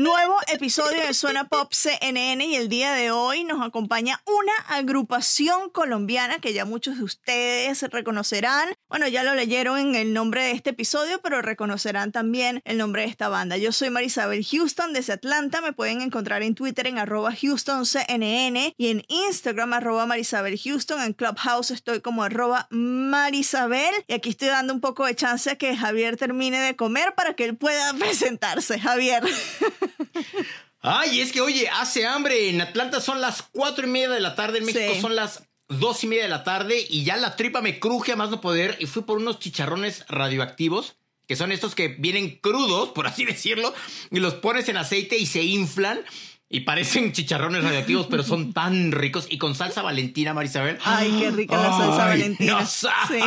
Nuevo episodio de Suena Pop CNN y el día de hoy nos acompaña una agrupación colombiana que ya muchos de ustedes reconocerán. Bueno, ya lo leyeron en el nombre de este episodio, pero reconocerán también el nombre de esta banda. Yo soy Marisabel Houston desde Atlanta. Me pueden encontrar en Twitter en arroba HoustonCNN y en Instagram arroba Marisabel Houston. En Clubhouse estoy como arroba Marisabel. Y aquí estoy dando un poco de chance a que Javier termine de comer para que él pueda presentarse. Javier. Ay, es que oye, hace hambre. En Atlanta son las cuatro y media de la tarde, en México son las dos y media de la tarde y ya la tripa me cruje a más no poder y fui por unos chicharrones radioactivos que son estos que vienen crudos, por así decirlo, y los pones en aceite y se inflan. Y parecen chicharrones radioactivos, pero son tan ricos. Y con salsa valentina, Marisabel. Ay, qué rica la salsa valentina. No sabes.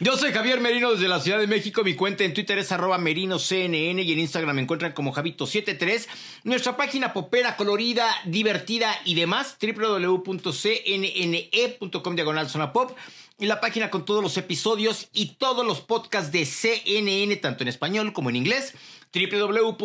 Yo soy Javier Merino desde la Ciudad de México. Mi cuenta en Twitter es arroba merinoCNN y en Instagram me encuentran como Javito73. Nuestra página popera, colorida, divertida y demás, www.cnne.com diagonal zona pop y la página con todos los episodios y todos los podcasts de CNN, tanto en español como en inglés www.cnn.com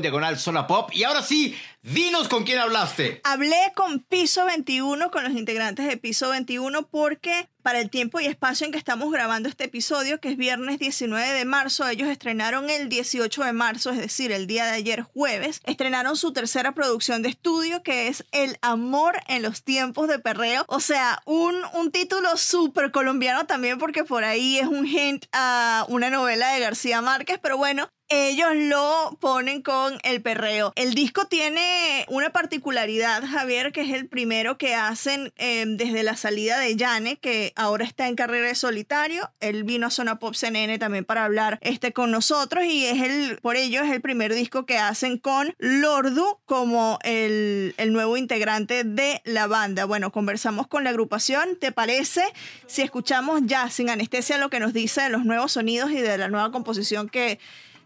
diagonal zona pop. Y ahora sí, dinos con quién hablaste. Hablé con Piso 21, con los integrantes de Piso 21, porque para el tiempo y espacio en que estamos grabando este episodio, que es viernes 19 de marzo, ellos estrenaron el 18 de marzo, es decir, el día de ayer jueves, estrenaron su tercera producción de estudio, que es El amor en los tiempos de perreo. O sea, un, un título súper colombiano también, porque por ahí es un hint a una novela de García Márquez, pero bueno, bueno, ellos lo ponen con el perreo. El disco tiene una particularidad, Javier, que es el primero que hacen em, desde la salida de Yane, que ahora está en carrera de solitario. Él vino a Zona Pop CNN también para hablar este, con nosotros y es el, por ello es el primer disco que hacen con Lordu como el, el nuevo integrante de la banda. Bueno, conversamos con la agrupación. ¿Te parece si escuchamos ya sin anestesia lo que nos dice de los nuevos sonidos y de la nueva composición que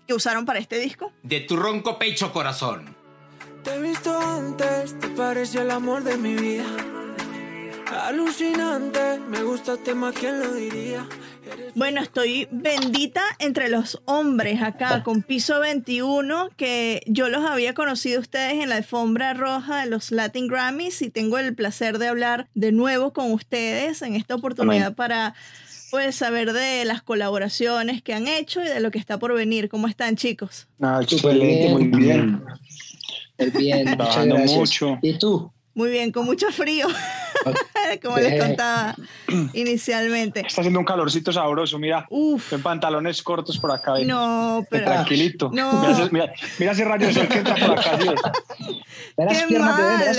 que usaron para este disco? De tu ronco pecho corazón. Te he visto antes, te parece el amor de mi vida. Alucinante, me gusta el tema, ¿quién lo diría? Bueno, estoy bendita entre los hombres acá con Piso 21, que yo los había conocido ustedes en la alfombra roja de los Latin Grammys y tengo el placer de hablar de nuevo con ustedes en esta oportunidad para pues saber de las colaboraciones que han hecho y de lo que está por venir. ¿Cómo están, chicos? Ah, excelente, muy bien. Muy bien, muchas gracias. Mucho. ¿Y tú? Muy bien, con mucho frío, como les contaba inicialmente. Está haciendo un calorcito sabroso, mira. Uf. En pantalones cortos por acá. No, pero... Tranquilito. No. Mira, mira, ese rayo de sol que entra por acá. Dios. Qué piernas,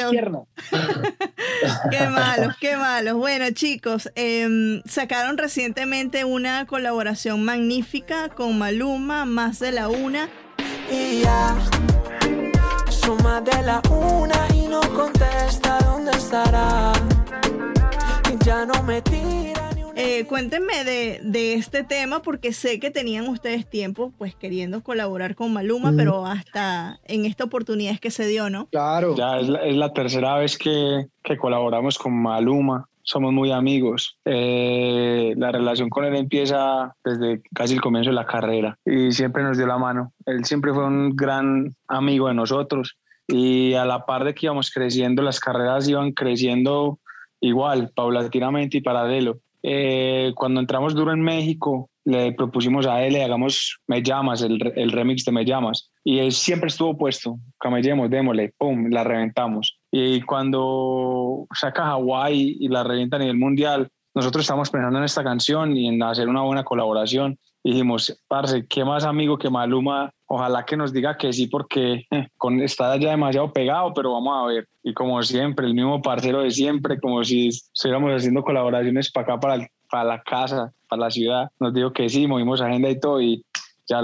qué malos, qué malos. Bueno, chicos, eh, sacaron recientemente una colaboración magnífica con Maluma, Más de la Una. Y ya, más de la una estará. Ya no me tira eh, cuéntenme de, de, este tema porque sé que tenían ustedes tiempo pues queriendo colaborar con Maluma, pero hasta en esta oportunidad es que se dio, ¿no? Claro. Ya es la, es la tercera vez que, que, colaboramos con Maluma. Somos muy amigos. Eh, la relación con él empieza desde casi el comienzo de la carrera y siempre nos dio la mano. Él siempre fue un gran amigo de nosotros y a la par de que íbamos creciendo, las carreras iban creciendo igual, paulatinamente y paralelo. Eh, cuando entramos duro en México, le propusimos a él, le hagamos Me Llamas, el, el, remix de Me Llamas. Y él siempre estuvo puesto, camellemos, démosle, pum, la reventamos. Y cuando saca Hawái y la revienta a nivel mundial, nosotros estamos pensando en esta canción y en hacer una buena colaboración. Dijimos, parce, ¿qué más amigo que Maluma? Ojalá que nos diga que sí, porque eh, con, está ya demasiado pegado, pero vamos a ver. Y como siempre, el mismo parcero de siempre, como si estuviéramos haciendo colaboraciones para acá, para, para la casa, para la ciudad. Nos dijo que sí, movimos agenda y todo. Y ya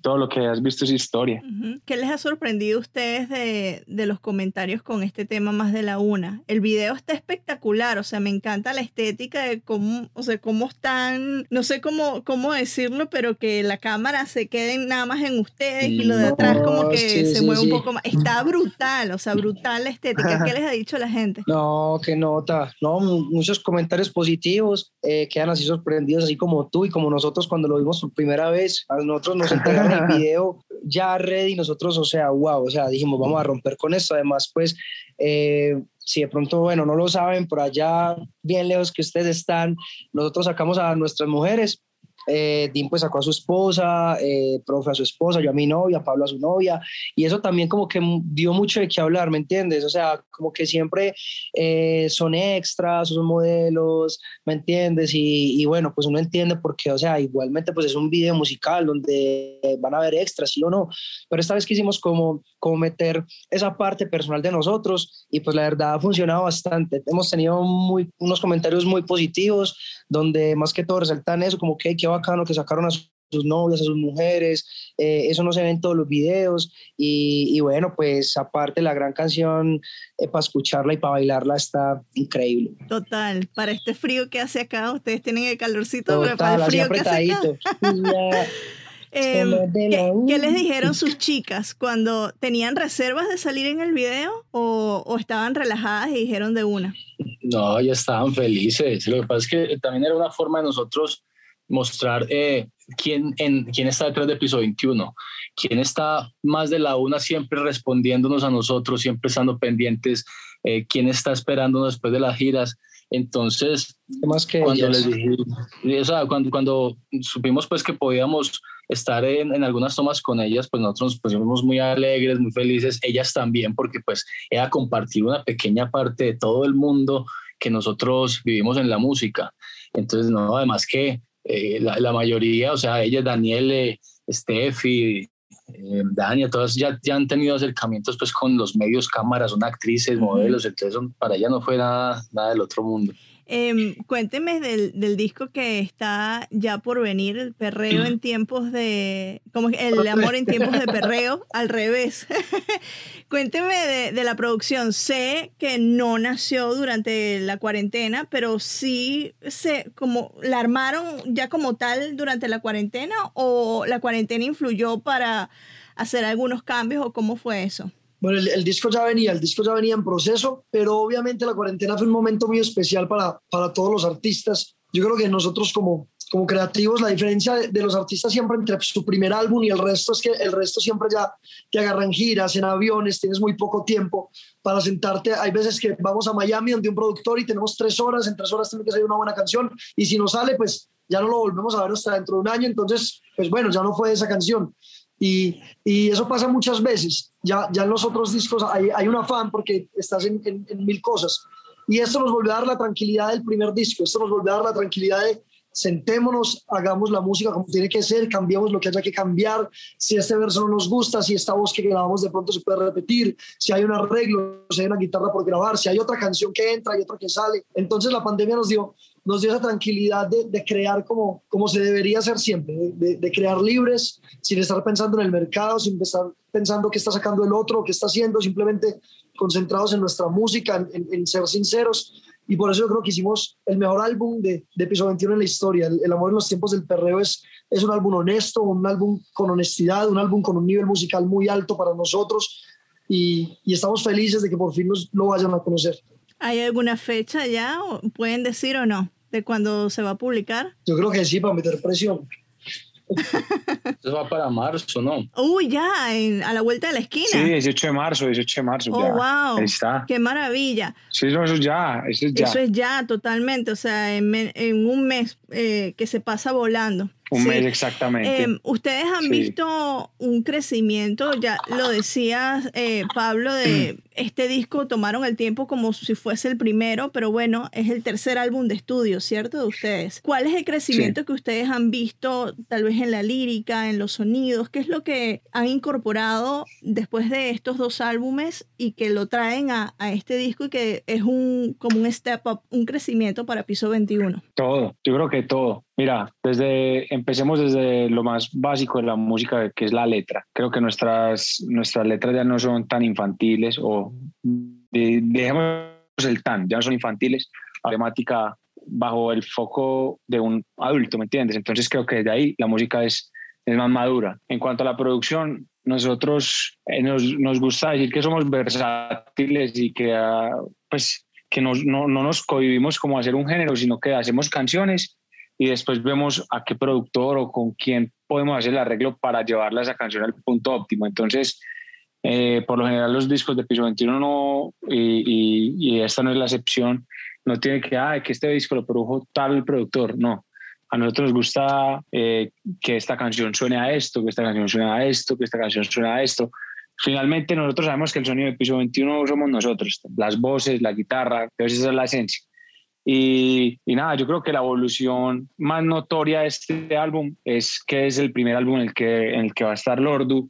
todo lo que has visto es historia. ¿Qué les ha sorprendido a ustedes de, de, los comentarios con este tema más de la una? El video está espectacular, o sea, me encanta la estética de cómo, o sea, cómo están, no sé cómo, cómo decirlo, pero que la cámara se quede nada más en ustedes y lo de atrás como que se mueve un poco más. Está brutal, o sea, brutal la estética. ¿Qué les ha dicho la gente? No, qué nota. No, muchos comentarios positivos, eh, quedan así sorprendidos, así como tú y como nosotros cuando lo vimos por primera vez. A nosotros nos entregaron el video ya ready, nosotros, o sea, wow, o sea, dijimos, vamos a romper con esto. Además, pues, eh, si de pronto, bueno, no lo saben, por allá, bien lejos que ustedes están, nosotros sacamos a nuestras mujeres eh, Dean pues sacó a su esposa, eh, profe a su esposa, yo a mi novia, Pablo a su novia, y eso también como que dio mucho de qué hablar, ¿me entiendes? O sea, como que siempre eh, son extras, son modelos, ¿me entiendes? Y, bueno, pues uno entiende porque, o sea, igualmente pues es un video musical donde van a haber extras, sí o no, pero esta vez quisimos como, como meter esa parte personal de nosotros y pues la verdad ha funcionado bastante. Hemos tenido muy, unos comentarios muy positivos donde más que todo resaltan eso, como que qué bacano que sacaron a sus novias, a sus mujeres, eh, eso no se ve en todos los videos y, bueno, pues aparte la gran canción eh, para escucharla y para bailarla está increíble. Total, para este frío que hace acá, ustedes tienen el calorcito, pero para el frío que hace acá. Em, ¿qué, les dijeron sus chicas cuando tenían reservas de salir en el video o, o estaban relajadas y dijeron de una? No, ya estaban felices. Lo que pasa es que también era una forma de nosotros mostrar eh, quién, en, quién está detrás de episodio 21, quién está más de la una siempre respondiéndonos a nosotros, siempre estando pendientes, eh, quién está esperándonos después de las giras. Entonces, más que cuando les dije, o sea, cuando, cuando supimos pues que podíamos estar en, en, algunas tomas con ellas, pues nosotros nos pusimos muy alegres, muy felices, ellas también, porque pues era compartir una pequeña parte de todo el mundo que nosotros vivimos en la música. Entonces, no, además que eh, la, mayoría, o sea, ellas, Daniel, Steffi, eh, Dania, todas ya, ya, han tenido acercamientos pues con los medios, cámaras, son actrices, modelos, entonces para ella no fue nada, nada del otro mundo. Eh, cuénteme del, del, disco que está ya por venir, el perreo en tiempos de, como el amor en tiempos de perreo, al revés. cuénteme de, de, la producción. Sé que no nació durante la cuarentena, pero sí se, como, ¿la armaron ya como tal durante la cuarentena o la cuarentena influyó para hacer algunos cambios o cómo fue eso? Bueno, el, disco ya venía, el disco ya venía en proceso, pero obviamente la cuarentena fue un momento muy especial para, para todos los artistas. Yo creo que nosotros como, como creativos, la diferencia de, los artistas siempre entre su primer álbum y el resto es que el resto siempre ya te agarran giras, en aviones, tienes muy poco tiempo para sentarte. Hay veces que vamos a Miami donde un productor y tenemos tres horas, en tres horas tiene que salir una buena canción y si no sale, pues ya no lo volvemos a ver hasta dentro de un año, entonces, pues bueno, ya no fue esa canción. Y, y, eso pasa muchas veces. Ya, ya en los otros discos hay, hay un afán porque estás en, en, mil cosas. Y esto nos volvió a dar la tranquilidad del primer disco. Esto nos volvió a dar la tranquilidad de sentémonos, hagamos la música como tiene que ser, cambiemos lo que haya que cambiar. Si este verso no nos gusta, si esta voz que grabamos de pronto se puede repetir, si hay un arreglo, si hay una guitarra por grabar, si hay otra canción que entra y otra que sale. Entonces la pandemia nos dio nos dio esa tranquilidad de, de crear como, como se debería hacer siempre, de, de, crear libres, sin estar pensando en el mercado, sin estar pensando qué está sacando el otro, qué está haciendo, simplemente concentrados en nuestra música, en, en, ser sinceros. Y por eso yo creo que hicimos el mejor álbum de, de Episodio 21 en la historia. El, Amor en los Tiempos del Perreo es, es un álbum honesto, un álbum con honestidad, un álbum con un nivel musical muy alto para nosotros. Y, y estamos felices de que por fin nos lo vayan a conocer. ¿Hay alguna fecha ya? ¿Pueden decir o no? ¿De cuándo se va a publicar? Yo creo que sí, para meter presión. Eso va para marzo, ¿no? Uy, ya, a la vuelta de la esquina. Sí, 18 de marzo, 18 de marzo. Oh, ya. wow. Ahí está. Qué maravilla. Sí, eso, es ya, eso es ya. Eso es ya, totalmente. O sea, en, en un mes eh, que se pasa volando. Un mes exactamente. Em, Ustedes han visto un crecimiento, ya lo decía eh, Pablo, de este disco tomaron el tiempo como si fuese el primero, pero bueno, es el tercer álbum de estudio, ¿cierto? De ustedes. ¿Cuál es el crecimiento que ustedes han visto tal vez en la lírica, en los sonidos? ¿Qué es lo que han incorporado después de estos dos álbumes y que lo traen a, a este disco y que es un como un step up, un crecimiento para Piso 21? Todo, yo creo que todo Mira, desde, empecemos desde lo más básico de la música, que es la letra. Creo que nuestras, nuestras letras ya no son tan infantiles o dejemos el tan, ya no son infantiles. Temática bajo el foco de un adulto, ¿me entiendes? Entonces creo que desde ahí la música es, es más madura. En cuanto a la producción, nosotros eh, nos, nos, gusta decir que somos versátiles y que, uh, pues, que nos, no, no, nos cohibimos como hacer un género, sino que hacemos canciones y después vemos a qué productor o con quién podemos hacer el arreglo para llevarla esa canción al punto óptimo. Entonces, eh, por lo general los discos de Piso 21 no, y, y, esta no es la excepción, no tiene que, ah, que este disco lo produjo tal productor, no. A nosotros nos gusta eh, que esta canción suene a esto, que esta canción suene a esto, que esta canción suene a esto. Finalmente nosotros sabemos que el sonido de Piso 21 somos nosotros, las voces, la guitarra, esa es la esencia. Y, y, nada, yo creo que la evolución más notoria de este álbum es que es el primer álbum en el que, en el que va a estar Lordu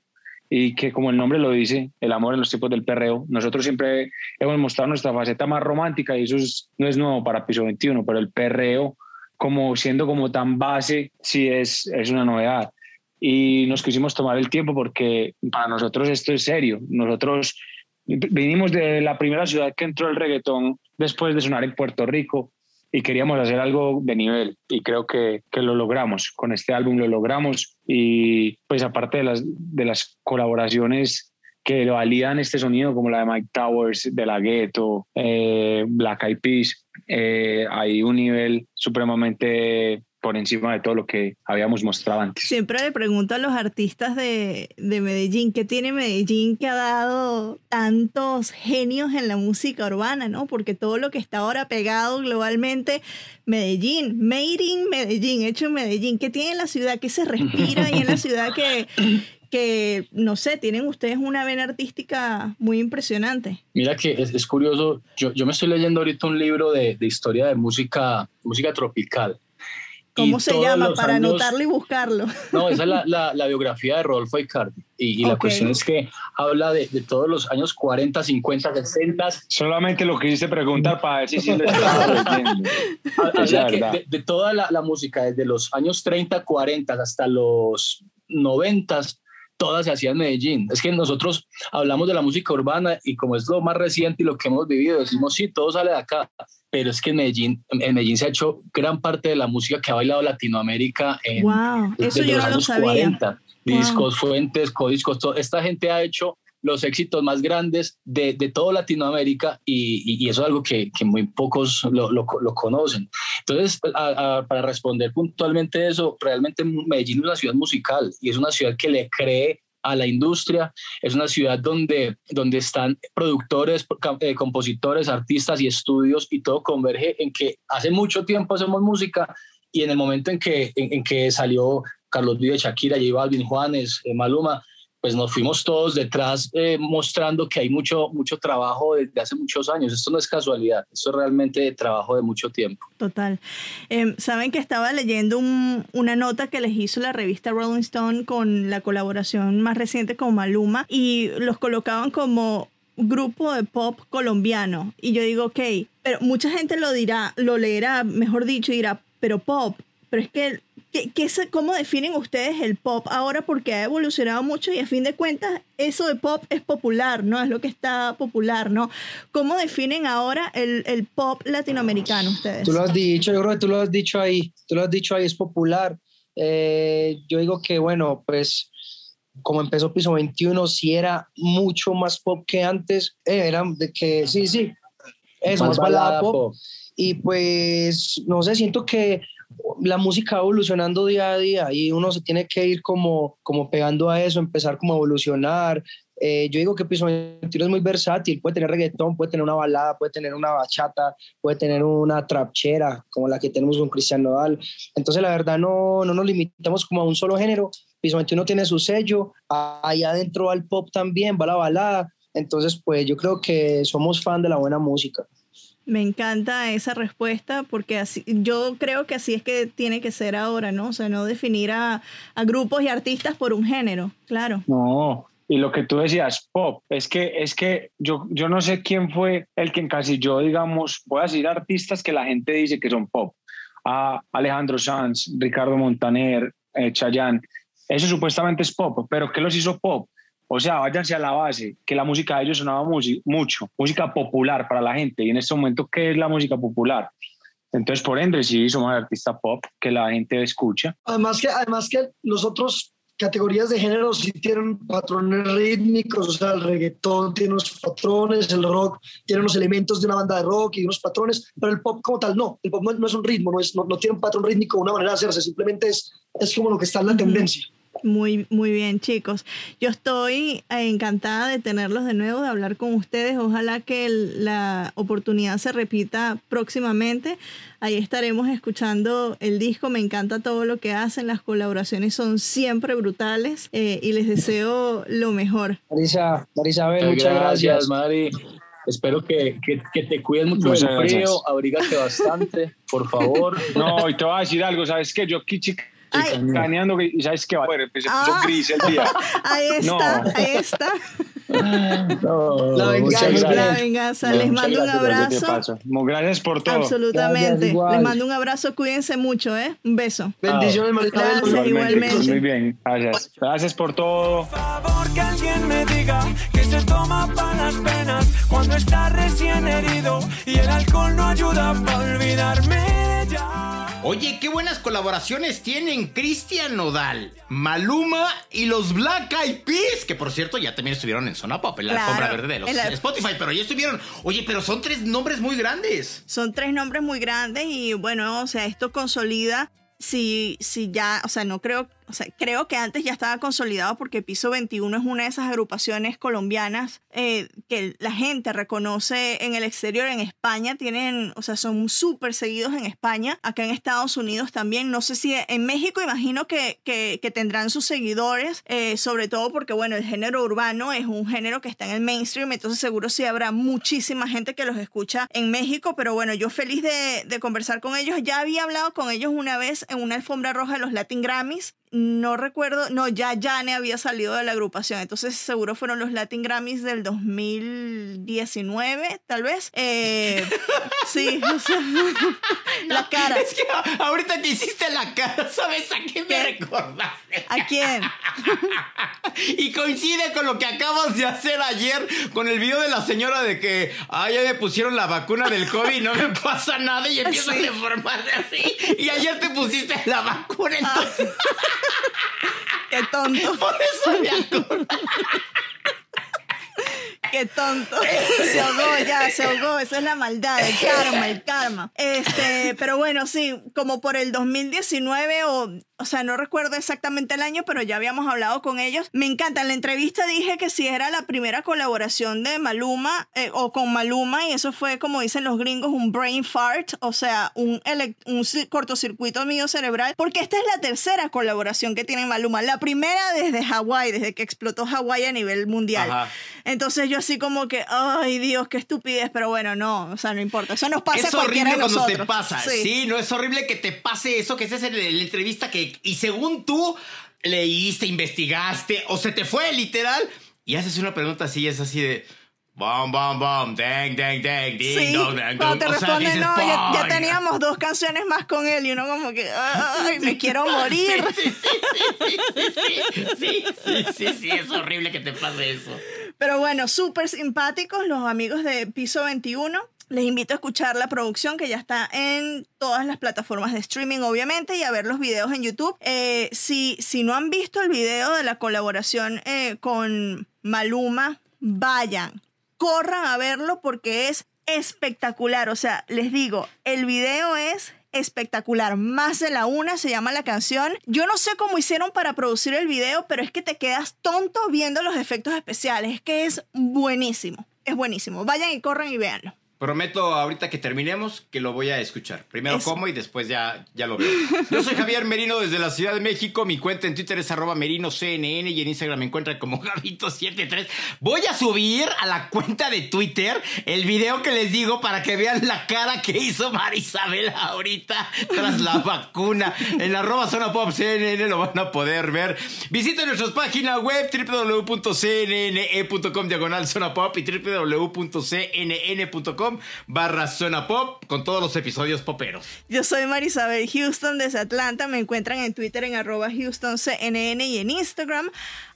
y que como el nombre lo dice, el amor en los tiempos del perreo. Nosotros siempre hemos mostrado nuestra faceta más romántica y eso no es nuevo para Piso 21, pero el perreo como siendo como tan base sí es, es una novedad. Y nos quisimos tomar el tiempo porque para nosotros esto es serio. Nosotros vinimos de la primera ciudad que entró el reggaetón después de sonar en Puerto Rico y queríamos hacer algo de nivel y creo que, que, lo logramos. Con este álbum lo logramos y pues aparte de las, de las colaboraciones que validan este sonido como la de Mike Towers, de La Ghetto, eh, Black Eyed Peas, eh, hay un nivel supremamente por encima de todo lo que habíamos mostrado antes. Siempre le pregunto a los artistas de, de, Medellín, ¿qué tiene Medellín que ha dado tantos genios en la música urbana, no? Porque todo lo que está ahora pegado globalmente, Medellín, made in Medellín, hecho en Medellín, ¿qué tiene la ciudad? ¿Qué se respira y en la ciudad que, que, no sé, tienen ustedes una vena artística muy impresionante. Mira que es, curioso, yo, yo, me estoy leyendo ahorita un libro de, de historia de música, música tropical ¿Cómo se llama? Para anotarlo y buscarlo. No, esa es la, la, biografía de Rodolfo Icardi. Y, la cuestión es que habla de, de, todos los años 40, 50, 60. Solamente lo que hice preguntar para ver si sí lo estaba leyendo. de, de, toda la, la, música, desde los años 30, 40 hasta los 90, todas se hacían en Medellín. Es que nosotros hablamos de la música urbana y como es lo más reciente y lo que hemos vivido, decimos, sí, todo sale de acá pero es que en Medellín, en Medellín se ha hecho gran parte de la música que ha bailado Latinoamérica en wow, eso yo los años 40. Discos, fuentes, codiscos, todo. esta gente ha hecho los éxitos más grandes de, de toda Latinoamérica y, y, eso es algo que, que muy pocos lo, lo, lo conocen. Entonces, para responder puntualmente eso, realmente Medellín es una ciudad musical y es una ciudad que le cree a la industria. Es una ciudad donde, donde están productores, eh, compositores, artistas y estudios y todo converge en que hace mucho tiempo hacemos música y en el momento en que, en, que salió Carlos Vive, Shakira, J Balvin, Juanes, eh, Maluma, pues nos fuimos todos detrás eh, mostrando que hay mucho, mucho trabajo desde hace muchos años. Esto no es casualidad, esto es realmente trabajo de mucho tiempo. Total. Em, Saben que estaba leyendo una nota que les hizo la revista Rolling Stone con la colaboración más reciente con Maluma y los colocaban como grupo de pop colombiano. Y yo digo, ok, pero mucha gente lo dirá, lo leerá, mejor dicho, y dirá, pero pop, pero es que ¿Qué, qué, ¿Cómo definen ustedes el pop ahora? Porque ha evolucionado mucho y a fin de cuentas eso de pop es popular, ¿no? Es lo que está popular, ¿no? ¿Cómo definen ahora el, el pop latinoamericano ustedes? Tú lo has dicho, yo creo que tú lo has dicho ahí, tú lo has dicho ahí, es popular. Eh, yo digo que, bueno, pues como empezó Piso 21, sí era mucho más pop que antes, eh, era de que, sí, sí, es más, balada, pop. Y pues, no sé, siento que la música evolucionando día a día y uno se tiene que ir como, como pegando a eso, empezar como a evolucionar. Eh, yo digo que Piso 21 es muy versátil, puede tener reggaetón, puede tener una balada, puede tener una bachata, puede tener una trapchera como la que tenemos con Cristian Nodal. Entonces la verdad no, no nos limitamos como a un solo género. Piso 21 tiene su sello, ahí adentro va el pop también, va la balada. Entonces pues yo creo que somos fan de la buena música. Me encanta esa respuesta porque así, yo creo que así es que tiene que ser ahora, ¿no? O sea, no definir a, a grupos y artistas por un género, claro. No, y lo que tú decías, pop, es que, es que yo, yo no sé quién fue el que encasilló, digamos, voy a decir artistas que la gente dice que son pop. a Alejandro Sanz, Ricardo Montaner, eh, Chayanne. Eso supuestamente es pop, pero ¿qué los hizo pop? O sea, váyanse a la base, que la música de ellos sonaba mucho, música popular para la gente. Y en este momento, ¿qué es la música popular? Entonces, por ende, sí somos artista pop que la gente escucha. Además que, además que nosotros categorías de género sí tienen patrones rítmicos, o sea, el reggaetón tiene unos patrones, el rock tiene unos elementos de una banda de rock y unos patrones, pero el pop como tal no, el pop no, es un ritmo, no, es, no, tiene un patrón rítmico, una manera de hacerse, simplemente es, es como lo que está en la tendencia. Muy, muy bien, chicos. Yo estoy encantada de tenerlos de nuevo, de hablar con ustedes. Ojalá que la oportunidad se repita próximamente. Ahí estaremos escuchando el disco. Me encanta todo lo que hacen. Las colaboraciones son siempre brutales eh, y les deseo lo mejor. Marisa, Marisabel, muchas gracias. Mari. Espero que, que, te cuides mucho del frío, abrígate bastante, por favor. No, y te voy a decir algo, ¿sabes qué? Yo aquí, chica, Caneando, y sabes que bueno, pues se puso ah, gris el día. Ahí está, ahí está. No, la venganza, la venganza. Les mando un abrazo. Gracias por todo. Absolutamente. Les mando un abrazo, cuídense mucho, ¿eh? Un beso. Bendiciones, Marita. Gracias, igualmente. Muy bien, gracias. Gracias por todo. Por favor, que alguien me diga que se toma para las penas cuando está recién herido y el alcohol no ayuda para olvidarme ya. Oye, qué buenas colaboraciones tienen Cristian Nodal, Maluma y los Black Eyed Peas, que por cierto ya también estuvieron en Zona Pop, en la alfombra verde de los Spotify, pero ya estuvieron. Oye, pero son tres nombres muy grandes. Son tres nombres muy grandes y bueno, o sea, esto consolida si, si ya, o sea, no creo o sea, creo que antes ya estaba consolidado porque Piso 21 es una de esas agrupaciones colombianas eh, que la gente reconoce en el exterior, en España, tienen, o sea, son súper seguidos en España, acá en Estados Unidos también, no sé si en México imagino que, que, tendrán sus seguidores, eh, sobre todo porque, bueno, el género urbano es un género que está en el mainstream, entonces seguro sí habrá muchísima gente que los escucha en México, pero bueno, yo feliz de, de conversar con ellos, ya había hablado con ellos una vez en una alfombra roja de los Latin Grammys, no recuerdo, no, ya Jane había salido de la agrupación, entonces seguro fueron los Latin Grammys del 2019, tal vez. Eh, sí, la cara. Es que ahorita que hiciste la cara, ¿sabes a qué me recordaste? ¿A quién? y coincide con lo que acabas de hacer ayer con el video de la señora de que, ah, ya me pusieron la vacuna del COVID y no me pasa nada y empiezo a deformarse así. Y ayer te pusiste la vacuna, entonces... Qué tonto. Por eso me. Qué tonto. Se ahogó ya, se ahogó. Eso es la maldad, el karma, el karma. Este, pero bueno, sí, como por el 2019 o o sea, no recuerdo exactamente el año, pero ya habíamos hablado con ellos. Me encanta. En la entrevista dije que si era la primera colaboración de Maluma eh, o con Maluma, y eso fue, como dicen los gringos, un brain fart, o sea, un, un cortocircuito mío cerebral, porque esta es la tercera colaboración que tiene Maluma. La primera desde Hawái, desde que explotó Hawái a nivel mundial. Entonces yo así como que, ay Dios, qué estupidez, pero bueno, no, o sea, no importa. Eso nos pasa es horrible cuando te pasa. Sí. no es horrible que te pase eso, que esa es la entrevista que y según tú leíste, investigaste o se te fue literal y haces una pregunta así, es así de... Bom, bom, bom, dang, dang, dang, ding, sí, dong, dang, Cuando te responde, no, ya, teníamos dos canciones más con él y uno como que, ay, me quiero morir. Sí sí sí, sí, sí, sí, sí, es horrible que te pase eso. Pero bueno, súper simpáticos los amigos de Piso 21. Les invito a escuchar la producción que ya está en todas las plataformas de streaming, obviamente, y a ver los videos en YouTube. Eh, si, si no han visto el video de la colaboración eh, con Maluma, vayan, corran a verlo porque es espectacular. O sea, les digo, el video es espectacular. Más de la una se llama la canción. Yo no sé cómo hicieron para producir el video, pero es que te quedas tonto viendo los efectos especiales. Es que es buenísimo. Es buenísimo. Vayan y corran y véanlo. Prometo ahorita que terminemos que lo voy a escuchar. Primero como y después ya, ya lo veo. Yo soy Javier Merino desde la Ciudad de México. Mi cuenta en Twitter es arroba merinoCNN y en Instagram me encuentran como Gavito73. Voy a subir a la cuenta de Twitter el video que les digo para que vean la cara que hizo Marisabel ahorita tras la vacuna. En arroba zona pop CNN lo van a poder ver. Visiten nuestras páginas web www.cnne.com diagonal zona pop y www.cnn.com barra Zona Pop con todos los episodios poperos. Yo soy Marisabel Houston desde Atlanta. Me encuentran en Twitter en arroba HoustonCNN y en Instagram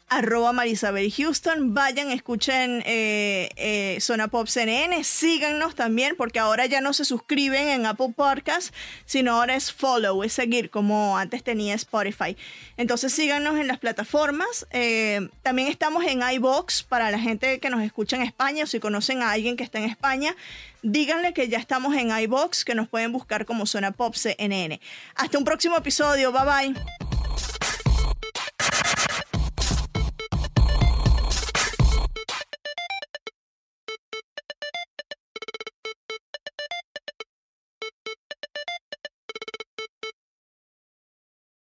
arroba Marisabel Houston. Vayan, escuchen eh, eh, Zona Pop CNN, síganos también, porque ahora ya no se suscriben en Apple Podcast, sino ahora es follow, es seguir, como antes tenía Spotify. Entonces síganos en las plataformas. Eh, también estamos en iBox para la gente que nos escucha en España, o si conocen a alguien que está en España, díganle que ya estamos en iBox, que nos pueden buscar como Zona Pop CNN. Hasta un próximo episodio, bye bye.